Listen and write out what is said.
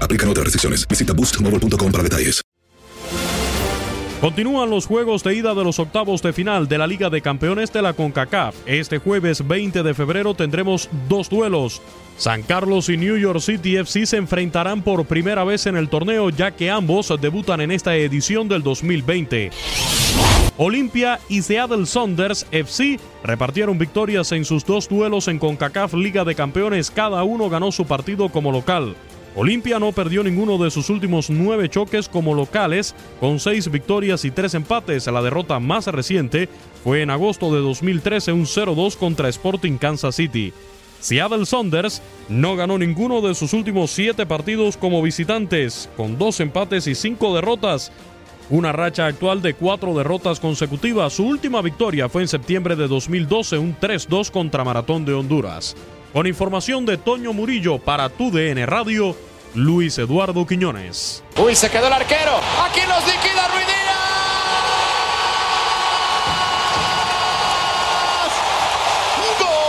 Aplican otras restricciones. Visita boostmobile.com para detalles. Continúan los juegos de ida de los octavos de final de la Liga de Campeones de la CONCACAF. Este jueves 20 de febrero tendremos dos duelos. San Carlos y New York City FC se enfrentarán por primera vez en el torneo ya que ambos debutan en esta edición del 2020. Olimpia y Seattle Saunders FC repartieron victorias en sus dos duelos en CONCACAF Liga de Campeones. Cada uno ganó su partido como local. Olimpia no perdió ninguno de sus últimos nueve choques como locales, con seis victorias y tres empates. La derrota más reciente fue en agosto de 2013, un 0-2 contra Sporting Kansas City. Seattle Saunders no ganó ninguno de sus últimos siete partidos como visitantes, con dos empates y cinco derrotas. Una racha actual de cuatro derrotas consecutivas. Su última victoria fue en septiembre de 2012, un 3-2 contra Maratón de Honduras. Con información de Toño Murillo para tu DN Radio, Luis Eduardo Quiñones. Uy, se quedó el arquero. Aquí los liquida Ruiz. ¡Gol!